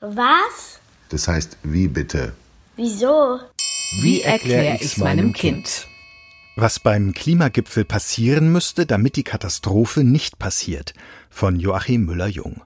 Was? Das heißt, wie bitte? Wieso? Wie erkläre ich meinem Kind? Was beim Klimagipfel passieren müsste, damit die Katastrophe nicht passiert, von Joachim Müller-Jung.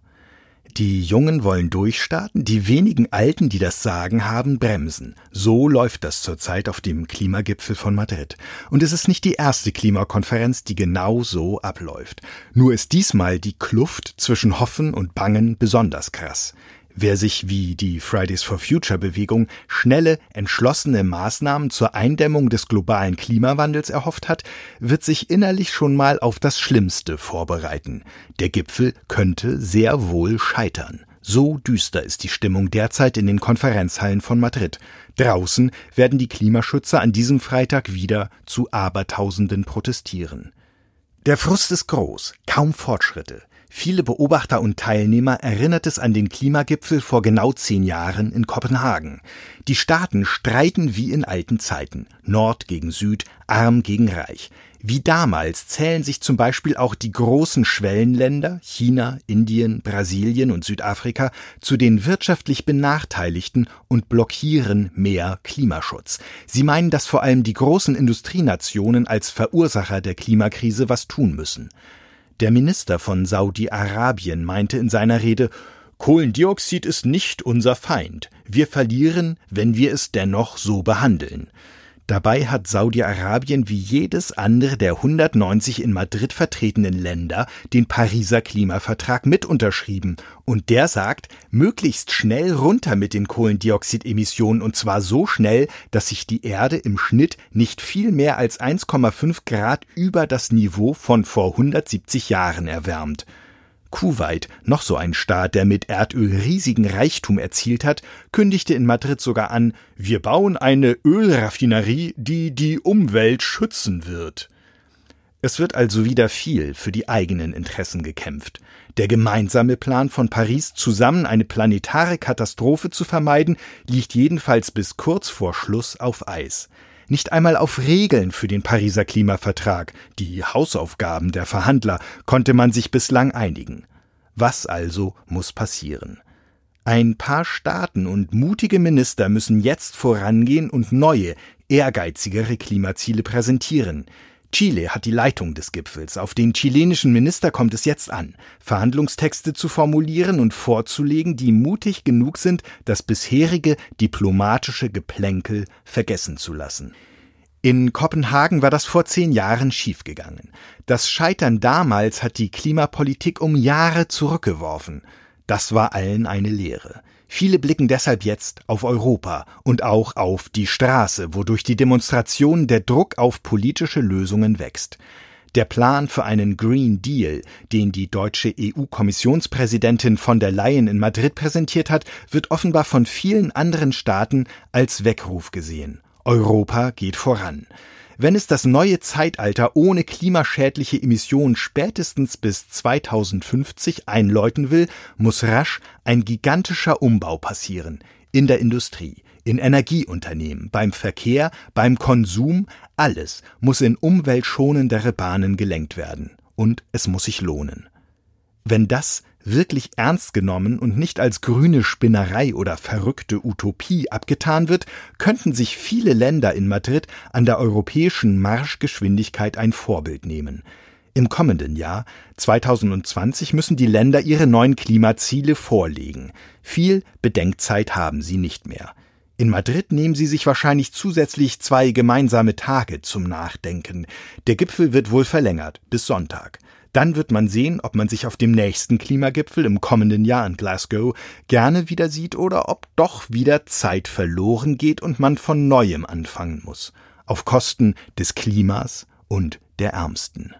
Die Jungen wollen durchstarten, die wenigen Alten, die das Sagen haben, bremsen. So läuft das zurzeit auf dem Klimagipfel von Madrid. Und es ist nicht die erste Klimakonferenz, die genau so abläuft. Nur ist diesmal die Kluft zwischen Hoffen und Bangen besonders krass. Wer sich wie die Fridays for Future Bewegung schnelle, entschlossene Maßnahmen zur Eindämmung des globalen Klimawandels erhofft hat, wird sich innerlich schon mal auf das Schlimmste vorbereiten. Der Gipfel könnte sehr wohl scheitern. So düster ist die Stimmung derzeit in den Konferenzhallen von Madrid. Draußen werden die Klimaschützer an diesem Freitag wieder zu Abertausenden protestieren. Der Frust ist groß, kaum Fortschritte. Viele Beobachter und Teilnehmer erinnert es an den Klimagipfel vor genau zehn Jahren in Kopenhagen. Die Staaten streiten wie in alten Zeiten, Nord gegen Süd, Arm gegen Reich. Wie damals zählen sich zum Beispiel auch die großen Schwellenländer China, Indien, Brasilien und Südafrika zu den wirtschaftlich Benachteiligten und blockieren mehr Klimaschutz. Sie meinen, dass vor allem die großen Industrienationen als Verursacher der Klimakrise was tun müssen. Der Minister von Saudi-Arabien meinte in seiner Rede, Kohlendioxid ist nicht unser Feind. Wir verlieren, wenn wir es dennoch so behandeln. Dabei hat Saudi-Arabien wie jedes andere der 190 in Madrid vertretenen Länder den Pariser Klimavertrag mit unterschrieben. Und der sagt, möglichst schnell runter mit den Kohlendioxidemissionen und zwar so schnell, dass sich die Erde im Schnitt nicht viel mehr als 1,5 Grad über das Niveau von vor 170 Jahren erwärmt. Kuwait, noch so ein Staat, der mit Erdöl riesigen Reichtum erzielt hat, kündigte in Madrid sogar an, wir bauen eine Ölraffinerie, die die Umwelt schützen wird. Es wird also wieder viel für die eigenen Interessen gekämpft. Der gemeinsame Plan von Paris, zusammen eine planetare Katastrophe zu vermeiden, liegt jedenfalls bis kurz vor Schluss auf Eis. Nicht einmal auf Regeln für den Pariser Klimavertrag, die Hausaufgaben der Verhandler, konnte man sich bislang einigen. Was also muss passieren? Ein paar Staaten und mutige Minister müssen jetzt vorangehen und neue, ehrgeizigere Klimaziele präsentieren. Chile hat die Leitung des Gipfels. Auf den chilenischen Minister kommt es jetzt an, Verhandlungstexte zu formulieren und vorzulegen, die mutig genug sind, das bisherige diplomatische Geplänkel vergessen zu lassen. In Kopenhagen war das vor zehn Jahren schiefgegangen. Das Scheitern damals hat die Klimapolitik um Jahre zurückgeworfen. Das war allen eine Lehre. Viele blicken deshalb jetzt auf Europa und auch auf die Straße, wodurch die Demonstration der Druck auf politische Lösungen wächst. Der Plan für einen Green Deal, den die deutsche EU-Kommissionspräsidentin von der Leyen in Madrid präsentiert hat, wird offenbar von vielen anderen Staaten als Weckruf gesehen. Europa geht voran. Wenn es das neue Zeitalter ohne klimaschädliche Emissionen spätestens bis 2050 einläuten will, muss rasch ein gigantischer Umbau passieren. In der Industrie, in Energieunternehmen, beim Verkehr, beim Konsum, alles muss in umweltschonendere Bahnen gelenkt werden. Und es muss sich lohnen. Wenn das wirklich ernst genommen und nicht als grüne Spinnerei oder verrückte Utopie abgetan wird, könnten sich viele Länder in Madrid an der europäischen Marschgeschwindigkeit ein Vorbild nehmen. Im kommenden Jahr 2020 müssen die Länder ihre neuen Klimaziele vorlegen. Viel Bedenkzeit haben sie nicht mehr. In Madrid nehmen sie sich wahrscheinlich zusätzlich zwei gemeinsame Tage zum Nachdenken. Der Gipfel wird wohl verlängert bis Sonntag. Dann wird man sehen, ob man sich auf dem nächsten Klimagipfel im kommenden Jahr in Glasgow gerne wieder sieht oder ob doch wieder Zeit verloren geht und man von neuem anfangen muss. Auf Kosten des Klimas und der Ärmsten.